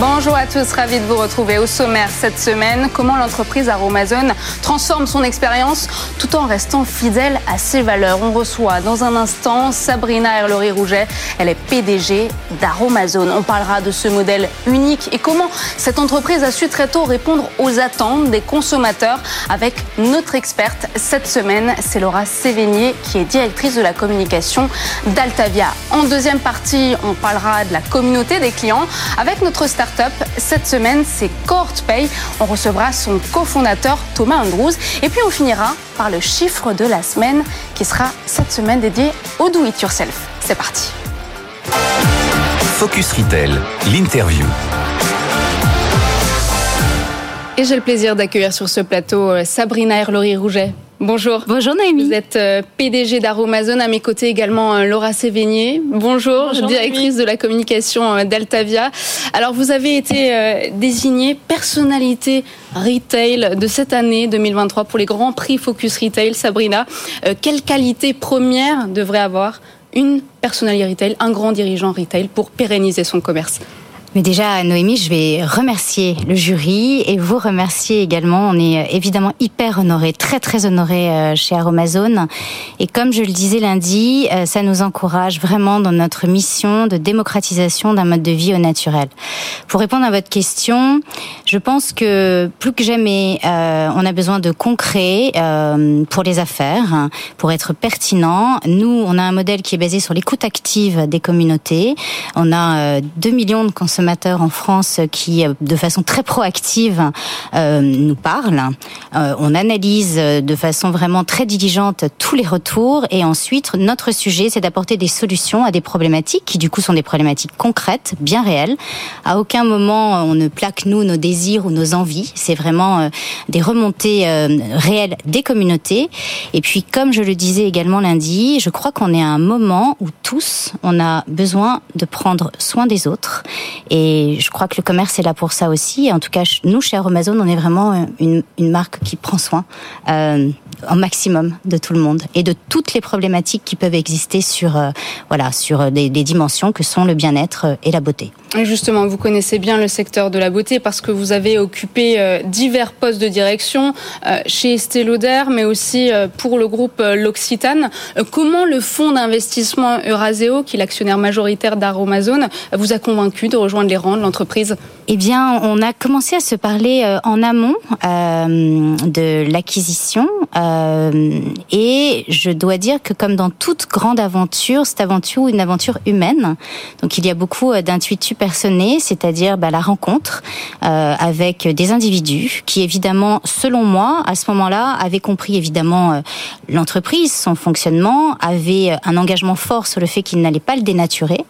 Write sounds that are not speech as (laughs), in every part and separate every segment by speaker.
Speaker 1: Bonjour à tous, ravi de vous retrouver au sommaire cette semaine. Comment l'entreprise Aromazone transforme son expérience tout en restant fidèle à ses valeurs? On reçoit dans un instant Sabrina Herlery-Rouget. Elle est PDG d'Aromazone. On parlera de ce modèle unique et comment cette entreprise a su très tôt répondre aux attentes des consommateurs avec notre experte cette semaine. C'est Laura Sévénier qui est directrice de la communication d'Altavia. En deuxième partie, on parlera de la communauté des clients avec notre start-up. Cette semaine, c'est CourtPay. On recevra son cofondateur Thomas Andrews. Et puis on finira par le chiffre de la semaine qui sera cette semaine dédié au do it yourself. C'est parti.
Speaker 2: Focus Retail, l'interview.
Speaker 1: Et j'ai le plaisir d'accueillir sur ce plateau euh, Sabrina Herlory-Rouget. Bonjour.
Speaker 3: Bonjour Noémie.
Speaker 1: Vous êtes euh, PDG d'Aromazone. À mes côtés également euh, Laura Sévénier. Bonjour,
Speaker 3: Bonjour,
Speaker 1: directrice de la communication euh, d'Altavia. Alors vous avez été désignée personnalité retail de cette année 2023 pour les grands prix Focus Retail. Sabrina, quelle qualité première devrait avoir une personnalité retail, un grand dirigeant retail pour pérenniser son commerce?
Speaker 3: Mais déjà, Noémie, je vais remercier le jury et vous remercier également. On est euh, évidemment hyper honorés, très très honorés euh, chez Aromazone. Et comme je le disais lundi, euh, ça nous encourage vraiment dans notre mission de démocratisation d'un mode de vie au naturel. Pour répondre à votre question, je pense que plus que jamais, on a besoin de concret pour les affaires, pour être pertinent. Nous, on a un modèle qui est basé sur l'écoute active des communautés. On a 2 millions de consommateurs en France qui, euh, de façon très proactive, euh, nous parlent. Euh, on analyse de façon vraiment très diligente tous les retours et ensuite notre sujet, c'est d'apporter des solutions à des problématiques qui du coup sont des problématiques concrètes, bien réelles. À aucun moment on ne plaque nous nos désirs ou nos envies. C'est vraiment des remontées réelles des communautés. Et puis, comme je le disais également lundi, je crois qu'on est à un moment où tous on a besoin de prendre soin des autres et je crois que le commerce est là pour ça aussi. En tout cas, nous, chez Amazon, on est vraiment euh, une, marque qui prend soin euh, maximum de tout le monde et de toutes les problématiques qui peuvent exister sur, euh, voilà, sur des, des, dimensions que sont le bien-être euh, et la beauté.
Speaker 1: Justement, vous connaissez bien le secteur de la beauté parce que vous avez occupé divers postes de direction chez Estée Lauder, mais aussi pour le groupe L'Occitane. Comment le fonds d'investissement Euraseo, qui est l'actionnaire majoritaire d'Aromazone, vous a convaincu de rejoindre les rangs de l'entreprise
Speaker 3: Eh bien, on a commencé à se parler euh, en amont euh, de l'acquisition euh, et je dois dire que comme dans toute grande aventure, cette aventure est une aventure humaine. Donc il y a beaucoup euh, d'intuitus personnés, c'est-à-dire bah, la rencontre euh, avec des individus qui évidemment, selon moi, à ce moment-là, avaient compris évidemment l'entreprise, son fonctionnement, avaient un engagement fort sur le fait qu'ils n'allaient pas le dénaturer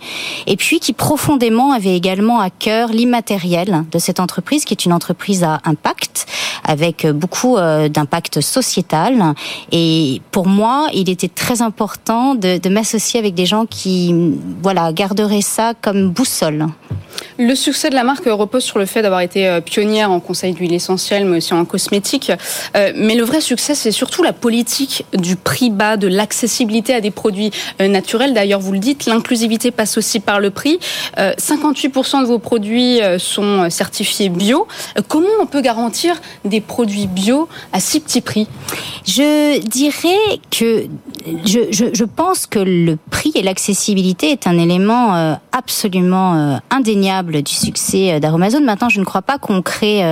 Speaker 3: et puis qui profondément avaient également à cœur l'immatériel de cette entreprise, qui est une entreprise à impact, avec beaucoup euh, d'impact sociétal. Et pour moi, il était très important de, de m'associer avec des gens qui, voilà, garderaient ça comme boussole.
Speaker 1: Le succès de la marque repose sur le fait d'avoir été euh, pionnière en conseil d'huile essentielle, mais aussi en cosmétique. Euh, mais le vrai succès, c'est surtout la politique du prix bas, de l'accessibilité à des produits naturels. D'ailleurs, vous le dites, l'inclusivité passe aussi par le prix. 58% de vos produits sont certifiés bio. Comment on peut garantir des produits bio à si petit prix?
Speaker 3: Je dirais que je, je, pense que le prix et l'accessibilité est un élément euh, absolument euh, indéniable du succès euh, d'Aromazone. Maintenant, je ne crois pas qu'on crée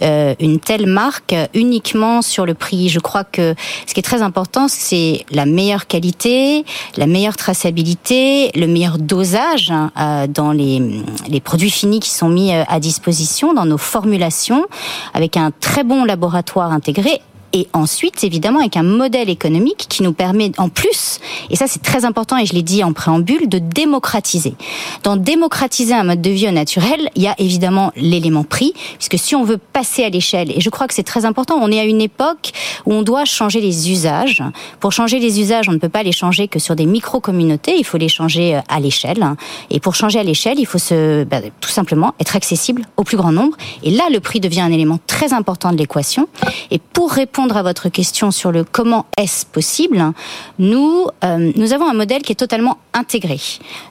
Speaker 3: une telle marque uniquement sur le prix. Je crois que ce qui est très important, c'est la meilleure qualité, la meilleure traçabilité, le meilleur dosage hein, dans les, les produits finis qui sont mis à disposition, dans nos formulations, avec un très bon laboratoire intégré et ensuite, évidemment, avec un modèle économique qui nous permet, en plus, et ça c'est très important et je l'ai dit en préambule, de démocratiser. Dans démocratiser un mode de vie au naturel, il y a évidemment l'élément prix, puisque si on veut passer à l'échelle, et je crois que c'est très important, on est à une époque où on doit changer les usages. Pour changer les usages, on ne peut pas les changer que sur des micro-communautés, il faut les changer euh, à l'échelle. Et pour changer à l'échelle, il faut se, bah, tout simplement être accessible au plus grand nombre. Et là, le prix devient un élément très important de l'équation. Et pour répondre à votre question sur le comment est-ce possible, nous, euh, nous avons un modèle qui est totalement intégré.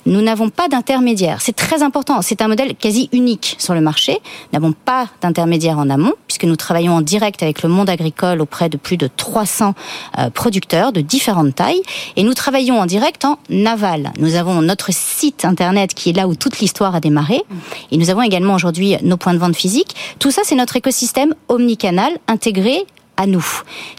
Speaker 3: Nous n'avons pas d'intermédiaire. C'est très important. C'est un modèle quasi unique sur le marché. Nous n'avons pas d'intermédiaire en amont, puisque nous travaillons en direct avec le monde agricole auprès de plus de 300 euh, producteurs de différentes tailles. Et nous travaillons en direct en aval. Nous avons notre site internet qui est là où toute l'histoire a démarré. Et nous avons également aujourd'hui nos points de vente physiques. Tout ça, c'est notre écosystème omnicanal intégré à nous.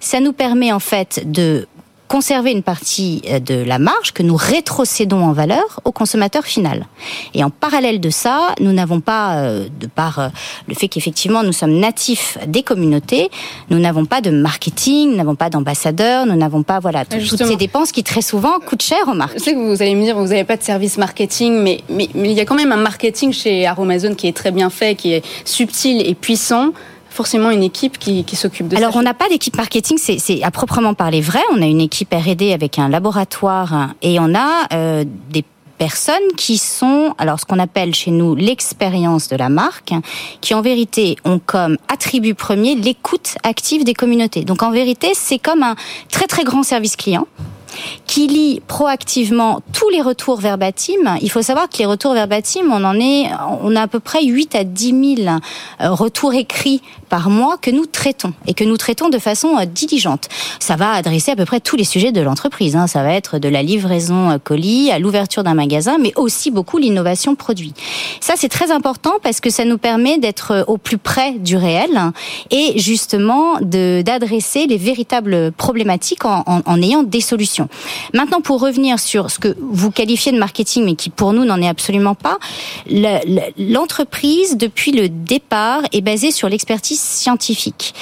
Speaker 3: Ça nous permet en fait de conserver une partie euh, de la marge que nous rétrocédons en valeur au consommateur final. Et en parallèle de ça, nous n'avons pas, euh, de par euh, le fait qu'effectivement nous sommes natifs des communautés, nous n'avons pas de marketing, nous n'avons pas d'ambassadeurs, nous n'avons pas voilà toutes ces dépenses qui très souvent coûtent cher aux marques.
Speaker 1: Je sais que vous allez me dire vous n'avez pas de service marketing, mais, mais, mais il y a quand même un marketing chez Aromazone qui est très bien fait, qui est subtil et puissant forcément une équipe qui, s'occupe de
Speaker 3: ça. Alors on n'a pas d'équipe marketing, c'est à proprement parler vrai. On a une équipe R&D avec un laboratoire et on a euh, des personnes qui sont, alors ce qu'on appelle chez nous l'expérience de la marque, qui en vérité ont comme attribut premier l'écoute active des communautés. Donc en vérité, c'est comme un très très grand service client qui lit proactivement tous les retours verbatim. Il faut savoir que les retours verbatim, on en est, on a à peu près 8 à 10 000 euh, retours écrits par mois que nous traitons et que nous traitons de façon euh, diligente. Ça va adresser à peu près tous les sujets de l'entreprise. Hein. Ça va être de la livraison euh, colis à l'ouverture d'un magasin, mais aussi beaucoup l'innovation produit. Ça, c'est très important parce que ça nous permet d'être au plus près du réel et justement d'adresser les véritables problématiques en ayant des solutions. Maintenant, pour revenir sur ce que vous qualifiez de marketing, mais qui pour nous n'en est absolument pas, l'entreprise, depuis le départ, est basée sur l'expertise scientifique.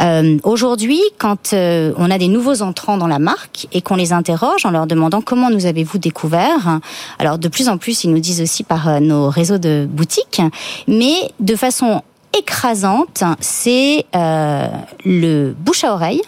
Speaker 3: Euh, Aujourd'hui, quand euh, on a des nouveaux entrants dans la marque et qu'on les interroge en leur demandant comment nous avez-vous découvert, alors de plus en plus, ils nous disent aussi par euh, nos réseaux de boutiques, mais de façon écrasante, c'est euh, le bouche à oreille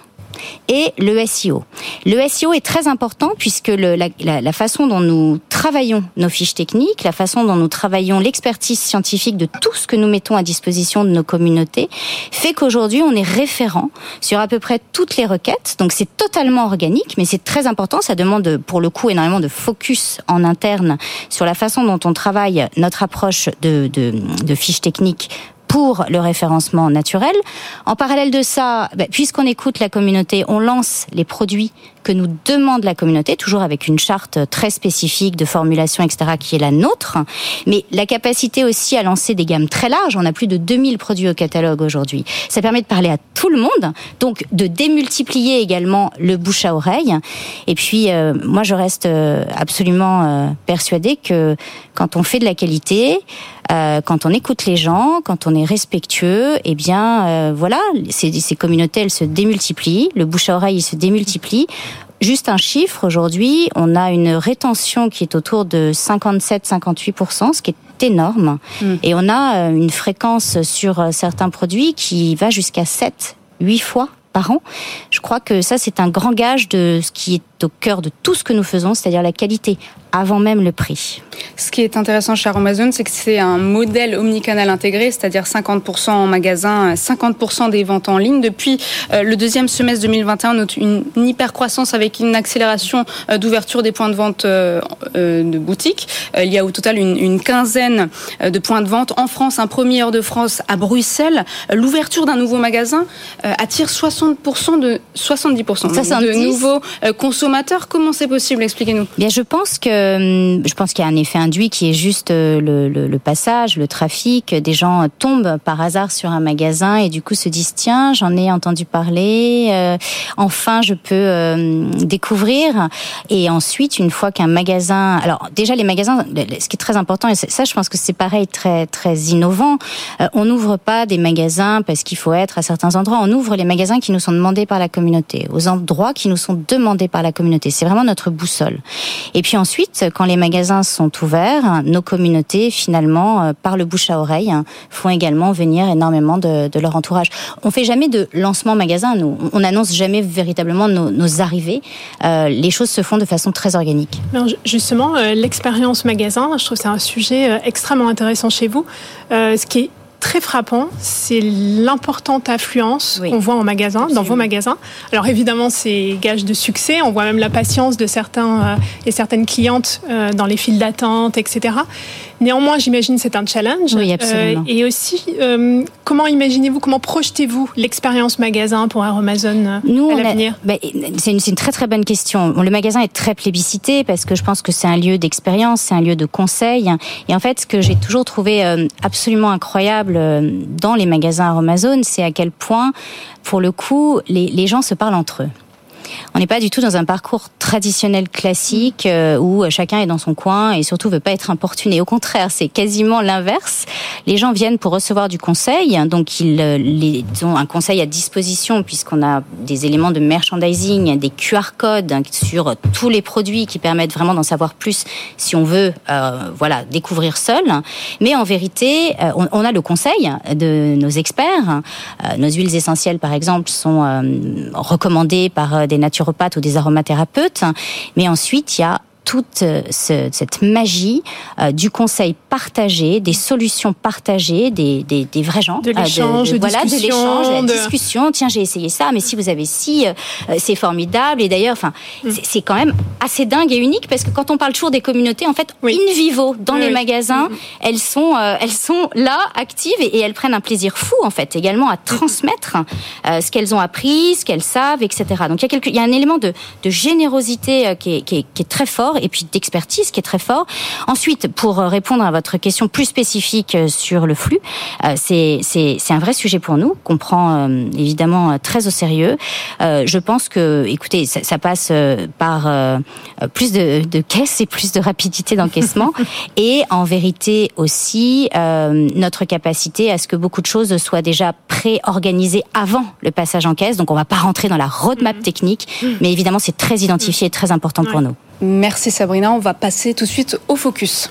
Speaker 3: et le SEO. Le SEO est très important puisque la, façon dont nous travaillons nos fiches techniques, la façon dont nous travaillons l'expertise scientifique de tout ce que nous mettons à disposition de nos communautés, fait qu'aujourd'hui on est référent sur à peu près toutes les requêtes. Donc c'est totalement organique, mais c'est très important. Ça demande pour le coup énormément de focus en interne sur la façon dont on travaille notre approche de fiches techniques pour le référencement naturel. En parallèle de ça, bah, puisqu'on écoute la communauté, on lance les produits que nous demande la communauté, toujours avec une charte très spécifique de formulation, etc., qui est la nôtre, mais la capacité aussi à lancer des gammes très larges. On a plus de 2000 produits au catalogue aujourd'hui. Ça permet de parler à tout le monde, donc de démultiplier également le bouche à oreille. Et puis, euh, moi, je reste euh, absolument euh, persuadée que quand on fait de la qualité, euh, quand on écoute les gens, quand on est respectueux, eh bien, euh, voilà, ces, ces communautés, elles se démultiplient, le bouche à oreille, il se démultiplie. Juste un chiffre, aujourd'hui, on a une rétention qui est autour de 57-58%, ce qui est énorme. Mm. Et on a euh, une fréquence sur euh, certains produits qui va jusqu'à 7, 8 fois par an. Je crois que ça, c'est un grand gage de ce qui est au cœur de tout ce que nous faisons, c'est-à-dire la qualité avant même le prix.
Speaker 1: Ce qui est intéressant chez Amazon, c'est que c'est un modèle omnicanal intégré, c'est-à-dire 50% en magasin, 50% des ventes en ligne. Depuis euh, le deuxième semestre 2021, on note une, hyper croissance avec une accélération euh, d'ouverture des points de vente euh, de boutiques. Il y a au total une, une, quinzaine de points de vente en France, un premier hors de France à Bruxelles. L'ouverture d'un nouveau magasin attire 60% de 70% de nouveaux consommateurs. Comment c'est possible? Expliquez-nous.
Speaker 3: Bien, je pense que euh, je pense qu'il y a un effet induit qui est juste euh, le, le, le, passage, le trafic. Des gens tombent par hasard sur un magasin et du coup se disent tiens, j'en ai entendu parler. Euh, enfin, je peux euh, découvrir. Et ensuite, une fois qu'un magasin, alors déjà les magasins, ce qui est très important et ça, je pense que c'est pareil, très très innovant. on n'ouvre pas des magasins parce qu'il faut être à certains endroits. On ouvre les magasins qui nous sont demandés par la communauté, aux endroits qui nous sont demandés par la communauté. C'est vraiment notre boussole. Et puis ensuite quand les magasins sont ouverts, nos communautés, finalement, euh, par le bouche à oreille, font également venir énormément de, leur entourage. On fait jamais de lancement magasin, nous. On n'annonce jamais véritablement nos, arrivées. Euh, les choses se font de façon très organique.
Speaker 4: justement, euh, l'expérience magasin, je trouve c'est un sujet extrêmement intéressant chez vous. ce qui est très frappant, c'est l'importante affluence qu'on voit en magasin, dans vos magasins. Alors évidemment, c'est gage de succès. On voit même la patience de certains et certaines clientes dans les files d'attente, etc. Néanmoins, j'imagine c'est un challenge.
Speaker 3: Oui, absolument.
Speaker 4: et aussi, comment imaginez-vous, comment projetez-vous l'expérience magasin pour Amazon
Speaker 3: Nous,
Speaker 4: à l'avenir?
Speaker 3: ben, C'est une, une, très très bonne question. Le magasin est très plébiscité parce que je pense que c'est un lieu d'expérience, c'est un lieu de conseil. Et en fait, ce que j'ai toujours trouvé euh, absolument incroyable euh, dans les magasins Amazon, c'est à quel point, pour le coup, les, les gens se parlent entre eux. On n'est pas du tout dans un parcours traditionnel classique euh, où chacun est dans son coin et surtout veut pas être importuné. Au contraire, c'est quasiment l'inverse. Les gens viennent pour recevoir du conseil, donc ils, euh, ont un conseil à disposition puisqu'on a des éléments de merchandising, des QR codes sur tous les produits qui permettent vraiment d'en savoir plus si on veut, euh, voilà, découvrir seul. Mais en vérité, on, on, a le conseil de nos experts. Nos huiles essentielles, par exemple, sont recommandées par des naturopathes ou des aromathérapeutes. Mais ensuite, il y a toute euh, ce, cette magie euh, du conseil partagé, des solutions partagées, des, des, des vrais gens.
Speaker 4: De l'échange, de,
Speaker 3: voilà,
Speaker 4: de
Speaker 3: l'échange, la discussion. Tiens, j'ai essayé ça, mais si vous avez si, euh, c'est formidable. Et d'ailleurs, enfin, mm. c'est quand même assez dingue et unique parce que quand on parle toujours des communautés, en fait, oui. in vivo dans oui, les oui. magasins, mm. elles sont, euh, elles sont là, actives et, et, elles prennent un plaisir fou en fait, également à transmettre euh, ce qu'elles ont appris, ce qu'elles savent, etc. Donc il y a quelque, il y a un élément de, de générosité qui est, qui, est, qui est très fort et puis d'expertise qui est très fort. Ensuite, pour répondre à votre question plus spécifique sur le flux, euh, c'est un vrai sujet pour nous qu'on prend euh, évidemment très au sérieux. Euh, je pense que, écoutez, ça, ça passe par plus de, de, caisses et plus de rapidité d'encaissement (laughs) et en vérité aussi notre capacité à ce que beaucoup de choses soient déjà pré-organisées avant le passage en caisse. Donc on va pas rentrer dans la roadmap mmh. technique, mais évidemment c'est très identifié et très important
Speaker 1: ouais.
Speaker 3: pour nous.
Speaker 1: Merci Sabrina. On va passer tout de suite au focus.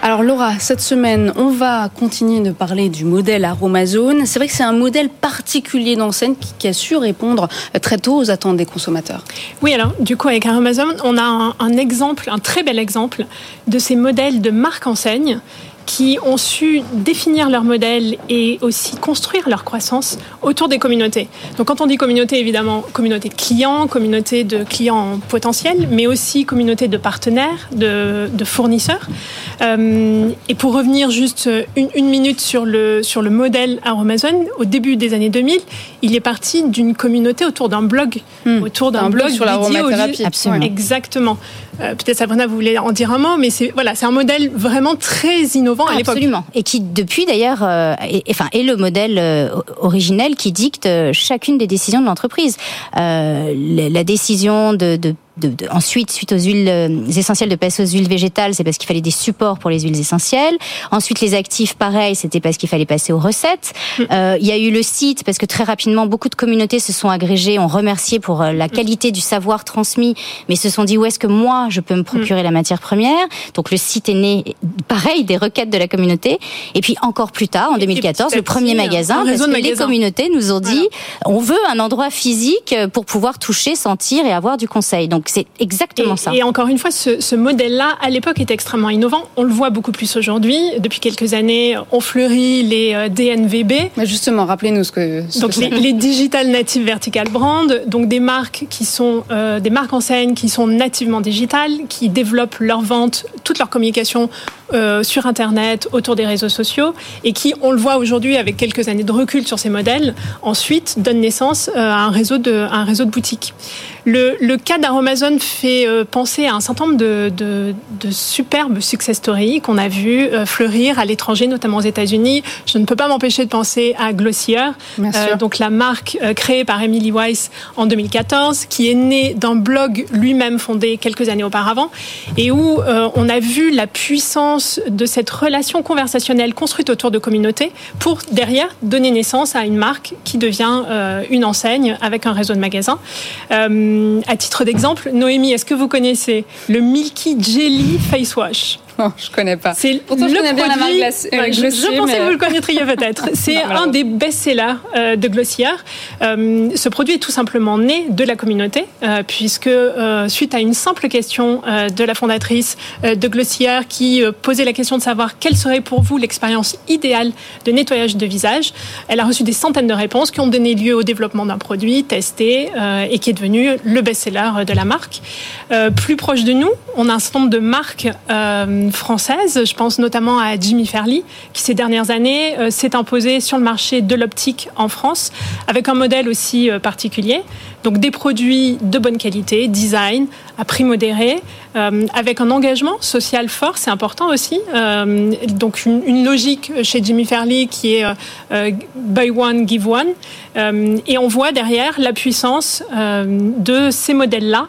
Speaker 1: Alors Laura, cette semaine, on va continuer de parler du modèle Aromazone. C'est vrai que c'est un modèle particulier d'enseigne qui, a su répondre très tôt aux attentes des consommateurs.
Speaker 4: Oui, alors du coup avec Aromazone, on a un, un exemple, un très bel exemple de ces modèles de marque enseigne qui ont su définir leur modèle et aussi construire leur croissance autour des communautés. Donc quand on dit communauté, évidemment, communauté de clients, communauté de clients potentiels, mais aussi communauté de partenaires, de, fournisseurs. Euh, et pour revenir juste une, une, minute sur le, sur le modèle Aromazone, au début des années 2000, il est parti d'une communauté autour d'un blog,
Speaker 1: mmh.
Speaker 4: autour d'un
Speaker 1: blog, blog sur l'aromathérapie.
Speaker 3: Absolument.
Speaker 4: Exactement. Euh, Peut-être Sabrina, vous voulez en dire un mot, mais c'est voilà, c'est un modèle vraiment très innovant à l'époque.
Speaker 3: Absolument. Et qui depuis d'ailleurs, euh, est, enfin, est le modèle euh, originel qui dicte euh, chacune des décisions de l'entreprise. La, la, décision de, de de, de, ensuite, suite aux huiles euh, essentielles de passer aux huiles végétales, c'est parce qu'il fallait des supports pour les huiles essentielles. Ensuite, les actifs, pareil, c'était parce qu'il fallait passer aux recettes. Mm. Euh, il y a eu le site, parce que très rapidement, beaucoup de communautés se sont agrégées, ont remercié pour euh, la mm. qualité du savoir transmis, mais se sont dit où est-ce que moi, je peux me procurer mm. la matière première? Donc, le site est né, pareil, des requêtes de la communauté. Et puis, encore plus tard, en 2014, le premier magasin, parce que les communautés nous ont dit, voilà. on veut un endroit physique pour pouvoir toucher, sentir et avoir du conseil. Donc, c'est exactement
Speaker 4: et,
Speaker 3: ça.
Speaker 4: Et encore une fois, ce, ce modèle-là, à l'époque, était extrêmement innovant. On le voit beaucoup plus aujourd'hui. Depuis quelques années, on fleurit les euh, DNVB.
Speaker 1: Mais justement, rappelez-nous ce que. Ce
Speaker 4: donc
Speaker 1: que
Speaker 4: les, les, Digital Native Vertical Brand, donc des marques qui sont euh, des marques enseignes qui sont nativement digitales, qui développent leur vente, toute leur communication euh, sur Internet, autour des réseaux sociaux, et qui, on le voit aujourd'hui avec quelques années de recul sur ces modèles, ensuite donne naissance euh, à un réseau de, à un réseau de boutiques. Le, le cas d'Aromazone fait euh, penser à un certain nombre de, de, de superbes success stories qu'on a vu euh, fleurir à l'étranger, notamment aux États-Unis. Je ne peux pas m'empêcher de penser à Glossier,
Speaker 1: euh,
Speaker 4: donc la marque créée par Emily Weiss en 2014, qui est née d'un blog lui-même fondé quelques années auparavant, et où on a vu la puissance de cette relation conversationnelle construite autour de communautés pour derrière donner naissance à une marque qui devient une enseigne avec un réseau de magasins. À titre d'exemple, Noémie, est-ce que vous connaissez le Milky Jelly Face Wash?
Speaker 1: Non, je connais pas.
Speaker 4: C'est Pourtant, je connais bien la marque Glossier, je, pensais que vous le connaîtriez peut-être. (laughs) C'est un des best-sellers euh, de Glossier. Euh, ce produit est tout simplement né de la communauté, euh, puisque suite à une simple question de la fondatrice de Glossier qui posait la question de savoir quelle serait pour vous l'expérience idéale de nettoyage de visage, elle a reçu des centaines de réponses qui ont donné lieu au développement d'un produit testé et qui est devenu le best-seller de la marque. plus proche de nous, on a un certain nombre de marques françaises. Je pense notamment à Jimmy Fairley, qui ces dernières années euh, s'est imposé sur le marché de l'optique en France, avec un modèle aussi euh, particulier. Donc des produits de bonne qualité, design, à prix modéré, euh, avec un engagement social fort, c'est important aussi. donc une, logique chez Jimmy Fairley qui est buy one, give one. et on voit derrière la puissance de ces modèles-là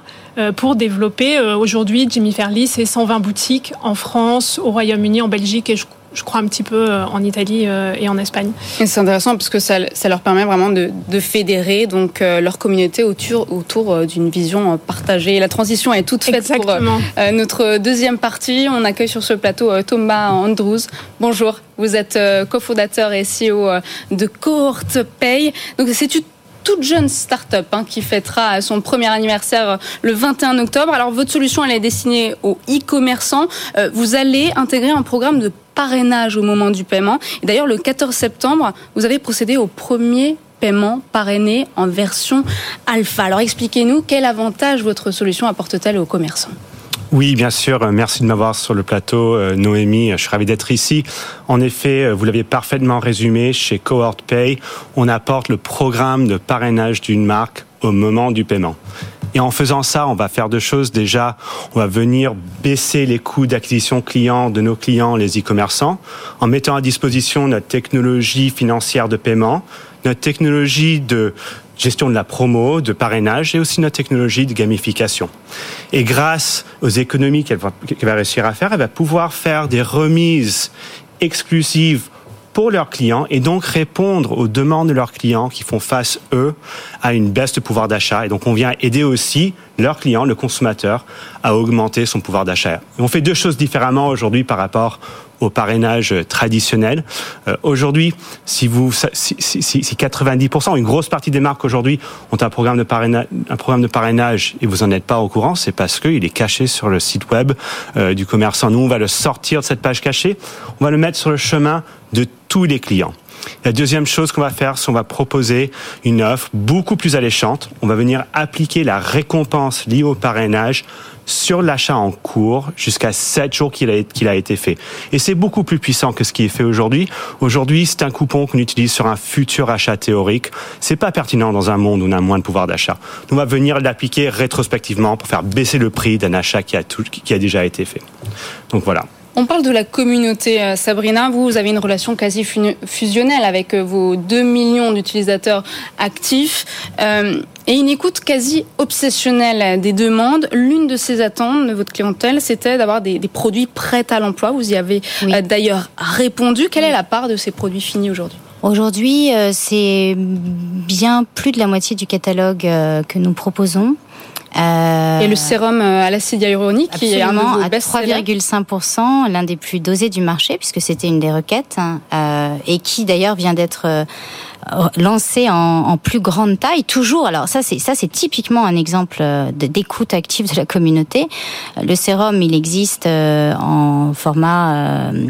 Speaker 4: pour développer euh, aujourd'hui Jimmy Fairley, c'est 120 boutiques en France, au Royaume-Uni, en Belgique et je crois un petit peu euh, en Italie et en Espagne.
Speaker 1: C'est intéressant parce que ça, ça, leur permet vraiment de, de fédérer donc leur communauté autour, autour d'une vision partagée. La transition est toute faite
Speaker 4: Exactement.
Speaker 1: pour notre deuxième partie. On accueille sur ce plateau Thomas Andrews. Bonjour, vous êtes cofondateur et CEO de Cohort Pay. Donc c'est une toute jeune start-up hein, qui fêtera son premier anniversaire euh, le 21 octobre. Alors votre solution, elle est destinée aux e-commerçants. Euh, vous allez intégrer un programme de parrainage au moment du paiement. Et d'ailleurs, le 14 septembre, vous avez procédé au premier paiement parrainé en version alpha. Alors expliquez-nous quel avantage votre solution apporte-t-elle aux commerçants?
Speaker 5: Oui, bien sûr. Merci de m'avoir sur le plateau, euh, Noémie. Je suis ravi d'être ici. En effet, euh, vous l'aviez parfaitement résumé, chez Cohort Pay, on apporte le programme de parrainage d'une marque au moment du paiement. Et en faisant ça, on va faire deux choses. Déjà, on va venir baisser les coûts d'acquisition client de nos clients, les e-commerçants, en mettant à disposition notre technologie financière de paiement, notre technologie de gestion de la promo, de parrainage et aussi notre technologie de gamification. Et grâce aux économies qu'elle va, réussir à faire, elle va pouvoir faire des remises exclusives pour leurs clients et donc répondre aux demandes de leurs clients qui font face, eux, à une baisse de pouvoir d'achat. Et donc on vient aider aussi leurs clients, le consommateur, à augmenter son pouvoir d'achat. On fait deux choses différemment aujourd'hui par rapport au parrainage traditionnel. Euh, aujourd'hui, si vous, si, si, si, 90%, une grosse partie des marques aujourd'hui ont un programme de parrainage, un programme de parrainage et vous n'en êtes pas au courant, c'est parce qu'il est caché sur le site web euh, du commerçant. Nous, on va le sortir de cette page cachée, on va le mettre sur le chemin de tous les clients. La deuxième chose qu'on va faire, c'est qu'on va proposer une offre beaucoup plus alléchante. On va venir appliquer la récompense liée au parrainage sur l'achat en cours jusqu'à 7 jours qu'il a, a été fait. Et c'est beaucoup plus puissant que ce qui est fait aujourd'hui. Aujourd'hui, c'est un coupon qu'on utilise sur un futur achat théorique. C'est pas pertinent dans un monde où on a moins de pouvoir d'achat. On va venir l'appliquer rétrospectivement pour faire baisser le prix d'un achat qui a, qui a déjà été fait. Donc voilà.
Speaker 1: On parle de la communauté, euh, Sabrina. Vous, vous avez une relation quasi fusionnelle avec euh, vos 2 millions d'utilisateurs actifs euh, et une écoute quasi obsessionnelle des demandes. L'une de ces attentes de votre clientèle, c'était d'avoir des, produits prêts à l'emploi. Vous y avez d'ailleurs répondu. Quelle est la part de ces produits finis aujourd'hui?
Speaker 3: Aujourd'hui, c'est bien plus de la moitié du catalogue que nous proposons.
Speaker 1: Euh, et le sérum euh, à l'acide hyaluronique qui est un à
Speaker 3: 3,5%, l'un des plus dosés du marché puisque c'était une des requêtes hein, euh, et qui d'ailleurs vient d'être lancé en, plus grande taille, toujours. Alors ça, c'est ça, c'est typiquement un exemple euh, d'écoute active de la communauté. Le sérum, il existe euh, en format euh,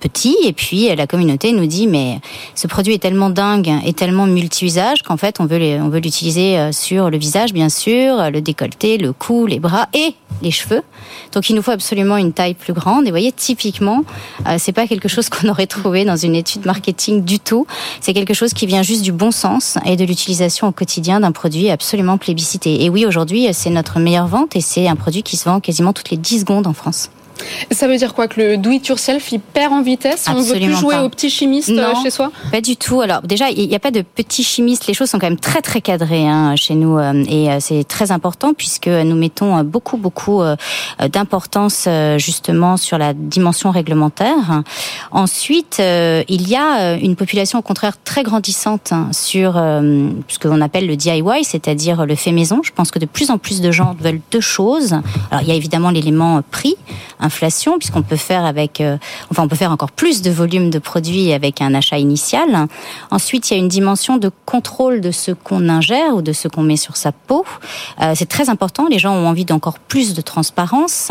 Speaker 3: petit, et puis la communauté nous dit mais ce produit est tellement dingue et tellement multi-usage qu'en fait on veut on veut l'utiliser sur le visage, bien sûr, le décolleté, le cou, les bras et les cheveux. Donc il nous faut absolument une taille plus grande. Et vous voyez, typiquement, c'est pas quelque chose (laughs) qu'on aurait trouvé dans une étude marketing du tout. C'est quelque chose qui vient juste du bon sens et de l'utilisation au quotidien d'un produit absolument plébiscité. Et oui, aujourd'hui, c'est notre meilleure vente et c'est un produit qui se vend quasiment toutes les 10 secondes en France.
Speaker 1: Ça veut dire quoi que le do it yourself il perd en vitesse? On ne veut plus jouer au petit chimiste euh, chez soi?
Speaker 3: Pas du tout. Alors déjà, il n'y a pas de petit chimiste. Les choses sont quand même très très cadrées hein, chez nous euh, et euh, c'est très important puisque nous mettons beaucoup beaucoup d'importance justement sur la dimension réglementaire. Ensuite, il y a une population au contraire très grandissante hein, sur ce qu'on appelle le DIY, c'est-à-dire le fait maison. Je pense que de plus en plus de gens veulent deux choses. Alors il y a évidemment l'élément prix inflation, puisqu'on peut faire avec, euh, enfin, on peut faire encore plus de volume de produits avec un achat initial. Ensuite, il y a une dimension de contrôle de ce qu'on ingère ou de ce qu'on met sur sa peau. Euh, c'est très important. Les gens ont envie d'encore plus de transparence.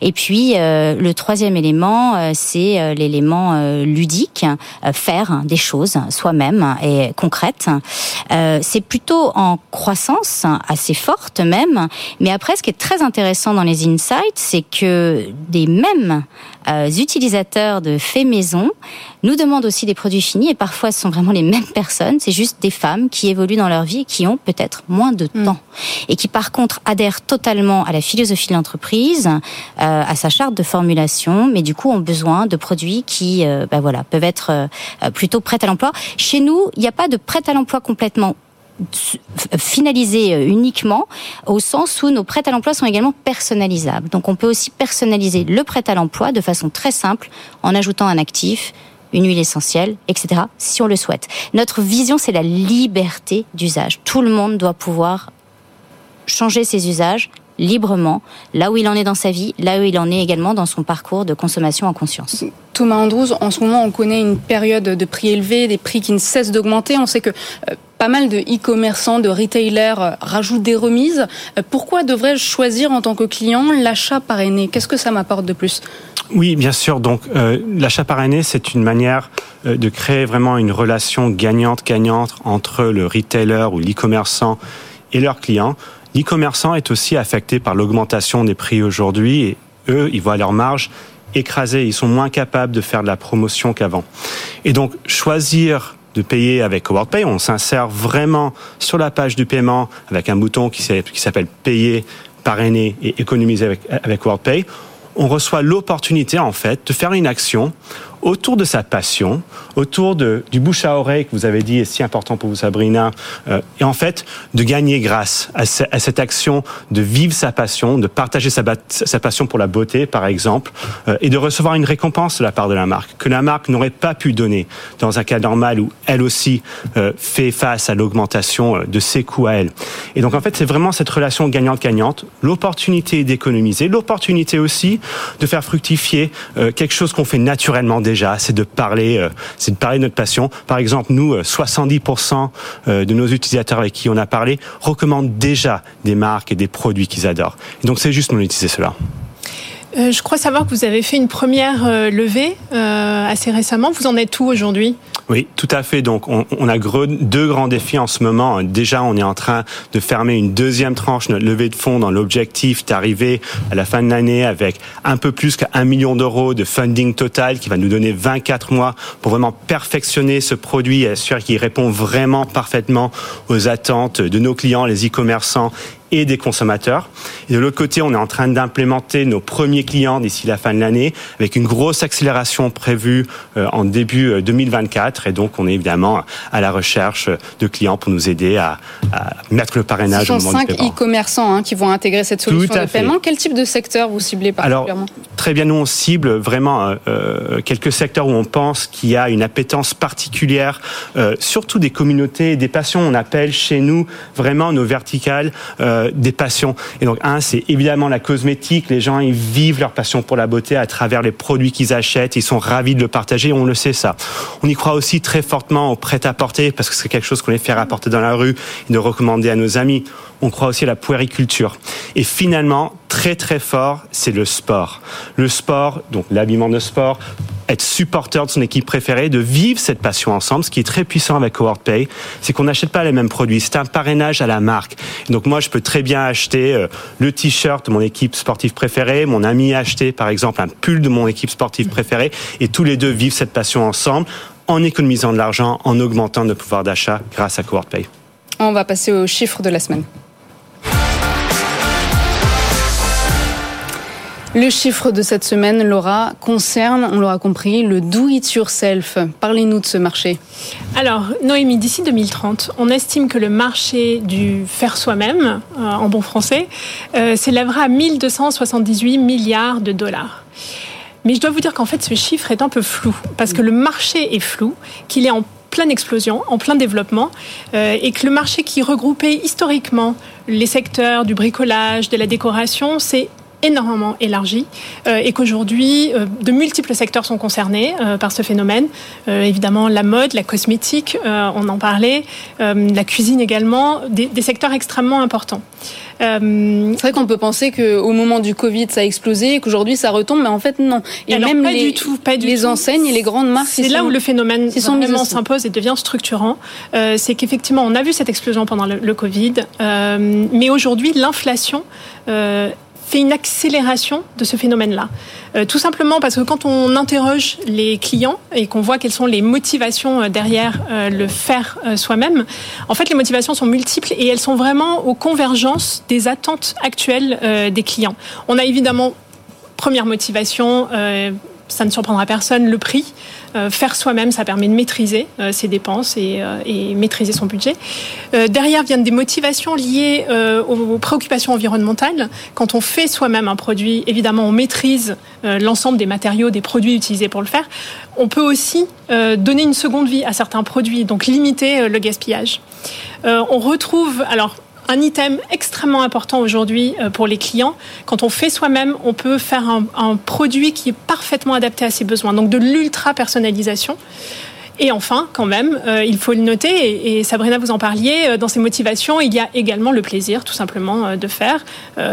Speaker 3: Et puis, euh, le troisième élément, c'est l'élément ludique, faire des choses soi-même et concrètes. c'est plutôt en croissance assez forte même. Mais après, ce qui est très intéressant dans les insights, c'est que des mêmes euh, utilisateurs de faits maison nous demandent aussi des produits finis et parfois ce sont vraiment les mêmes personnes, c'est juste des femmes qui évoluent dans leur vie et qui ont peut-être moins de hmm. temps et qui par contre adhèrent totalement à la philosophie de l'entreprise, euh, à sa charte de formulation, mais du coup ont besoin de produits qui euh, ben voilà, peuvent être plutôt prêts à l'emploi. Chez nous, il n'y a pas de prêt à l'emploi complètement finalisé euh, uniquement au sens où nos prêts à l'emploi sont également personnalisables. Donc on peut aussi personnaliser le prêt à l'emploi de façon très simple en ajoutant un actif, une huile essentielle, etc., si on le souhaite. Notre vision, c'est la liberté d'usage. Tout le monde doit pouvoir changer ses usages librement, là où il en est dans sa vie, là où il en est également dans son parcours de consommation en conscience.
Speaker 1: Thomas Andrews, en ce moment, on connaît une période de prix élevés, des prix qui ne cessent d'augmenter. On sait que euh, pas mal de e-commerçants, de retailers euh, rajoutent des remises. Euh, pourquoi devrais-je choisir en tant que client l'achat parrainé? Qu'est-ce que ça m'apporte de plus?
Speaker 5: Oui, bien sûr. Donc, l'achat parrainé, c'est une manière de créer vraiment une relation gagnante-gagnante entre le retailer ou l'e-commerçant et leurs clients. L'e-commerçant est aussi affecté par l'augmentation des prix aujourd'hui et eux, ils voient leur marge écrasée. Ils sont moins capables de faire de la promotion qu'avant. Et donc, choisir de payer avec WorldPay, on s'insère vraiment sur la page du paiement avec un bouton qui s'appelle payer, parrainer et économiser avec, avec WorldPay. On reçoit l'opportunité, en fait, de faire une action autour de sa passion, autour de, du bouche à oreille que vous avez dit est si important pour vous, Sabrina, euh, et en fait de gagner grâce à, à, cette action de vivre sa passion, de partager sa, sa passion pour la beauté, par exemple, euh, et de recevoir une récompense de la part de la marque que la marque n'aurait pas pu donner dans un cas normal où elle aussi euh, fait face à l'augmentation de ses coûts à elle. Et donc en fait, c'est vraiment cette relation gagnante-gagnante, l'opportunité d'économiser, l'opportunité aussi de faire fructifier quelque chose qu'on fait naturellement déjà c'est de parler, euh, c'est de parler de notre passion. Par exemple, nous, 70% euh, euh, de nos utilisateurs avec qui on a parlé recommandent déjà des marques et des produits qu'ils adorent. Et donc, c'est juste monétiser cela.
Speaker 4: Je crois savoir que vous avez fait une première levée assez récemment. Vous en êtes où aujourd'hui?
Speaker 5: Oui, tout à fait. Donc, on, a deux grands défis en ce moment. Déjà, on est en train de fermer une deuxième tranche, notre levée de fonds, dans l'objectif d'arriver à la fin de l'année avec un peu plus qu'un million d'euros de funding total qui va nous donner 24 mois pour vraiment perfectionner ce produit et assurer qu'il répond vraiment parfaitement aux attentes de nos clients, les e-commerçants et des consommateurs. Et de l'autre côté, on est en train d'implémenter nos premiers clients d'ici la fin de l'année, avec une grosse accélération prévue euh, en début 2024. Euh, et donc, on est évidemment à la recherche de clients pour nous aider à, mettre le parrainage
Speaker 1: au moment cinq e-commerçants hein, qui vont intégrer cette solution de paiement. Quel type de secteur vous ciblez particulièrement?
Speaker 5: Alors, très bien, nous on cible vraiment euh, quelques secteurs où on pense qu'il y a une appétence particulière, surtout des communautés, des passions. On appelle chez nous vraiment nos verticales. Euh, des passions. Et donc, un, c'est évidemment la cosmétique. Les gens, ils vivent leur passion pour la beauté à travers les produits qu'ils achètent. Ils sont ravis de le partager. On le sait, ça. On y croit aussi très fortement au prêt-à-porter parce que c'est quelque chose qu'on est fier à porter dans la rue et de recommander à nos amis. On croit aussi à la puériculture. Et finalement, très très fort, c'est le sport. Le sport, donc l'habillement de sport, être supporter de son équipe préférée, de vivre cette passion ensemble. Ce qui est très puissant avec Pay, c'est qu'on n'achète pas les mêmes produits. C'est un parrainage à la marque. Donc moi, je peux très bien acheter euh, le t-shirt de mon équipe sportive préférée. Mon ami a acheté, par exemple, un pull de mon équipe sportive préférée. Et tous les deux vivent cette passion ensemble en économisant de l'argent, en augmentant notre pouvoir d'achat grâce à Pay.
Speaker 1: On va passer aux chiffres de la semaine. Le chiffre de cette semaine, Laura, concerne, on l'aura compris, le do it yourself. Parlez-nous de ce marché.
Speaker 4: Alors, Noémie, d'ici 2030, on estime que le marché du faire soi-même, euh, en bon français, euh, s'élèvera à 1278 milliards de dollars. Mais je dois vous dire qu'en fait, ce chiffre est un peu flou, parce que le marché est flou, qu'il est en pleine explosion, en plein développement, euh, et que le marché qui regroupait historiquement les secteurs du bricolage, de la décoration, c'est énormément élargi et qu'aujourd'hui, de multiples secteurs sont concernés par ce phénomène. évidemment, la mode, la cosmétique, on en parlait, la cuisine également, des, des secteurs extrêmement importants.
Speaker 1: Euh, c'est vrai qu'on peut penser qu'au moment du Covid, ça a explosé et qu'aujourd'hui, ça retombe, mais en fait, non.
Speaker 4: Et même pas les, du tout, pas du
Speaker 1: les enseignes et les grandes marques.
Speaker 4: C'est là où le phénomène vraiment s'impose et devient structurant. Euh, c'est qu'effectivement, on a vu cette explosion pendant le, le Covid, euh, mais aujourd'hui, l'inflation une accélération de ce phénomène-là. Euh, tout simplement parce que quand on interroge les clients et qu'on voit quelles sont les motivations euh, derrière euh, le faire soi-même, en fait, les motivations sont multiples et elles sont vraiment aux convergences des attentes actuelles des clients. On a évidemment première motivation ça ne surprendra personne, le prix. Euh, faire soi-même, ça permet de maîtriser euh, ses dépenses et, euh, et, maîtriser son budget. derrière viennent des motivations liées aux, préoccupations environnementales. Quand on fait soi-même un produit, évidemment, on maîtrise l'ensemble des matériaux, des produits utilisés pour le faire. On peut aussi donner une seconde vie à certains produits, donc limiter le gaspillage. on retrouve, alors un item extrêmement important aujourd'hui euh, pour les clients. Quand on fait soi-même, on peut faire un, produit qui est parfaitement adapté à ses besoins. Donc de l'ultra personnalisation. Et enfin, quand même, euh, il faut le noter, et, Sabrina, vous en parliez, euh, dans ces motivations, il y a également le plaisir, tout simplement, de faire.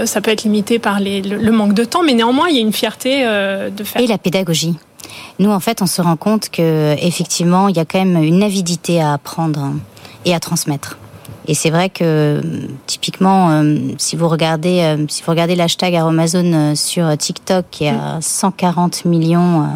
Speaker 4: ça peut être limité par les, le, manque de temps, mais néanmoins, il y a une fierté de faire.
Speaker 3: Et la pédagogie. Nous, en fait, on se rend compte que effectivement, il y a quand même une avidité à apprendre et à transmettre. Et c'est vrai que typiquement, euh, si vous regardez, euh, si vous regardez l'hashtag Aromazone euh, sur TikTok qui a 140 millions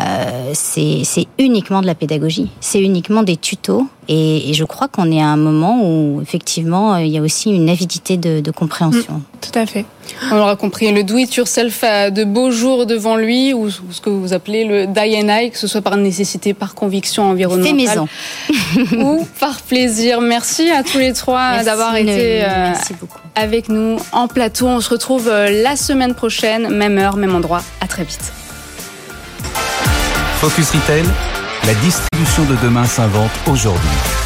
Speaker 3: euh, c'est uniquement de la pédagogie, c'est uniquement des tutos. Et, je crois qu'on est à un moment où effectivement il y a aussi une avidité de, compréhension. Mm,
Speaker 1: tout à fait. On l'aura compris, le do it yourself a de beaux jours devant lui, ou ce que vous appelez le die and I, que ce soit par nécessité, par conviction environnementale,
Speaker 3: maison. (laughs)
Speaker 1: ou par plaisir. Merci à tous les trois d'avoir été euh, avec nous en plateau. On se retrouve euh, la semaine prochaine, même heure, même endroit. À très vite.
Speaker 2: Focus Retail, la distribution de demain s'invente aujourd'hui.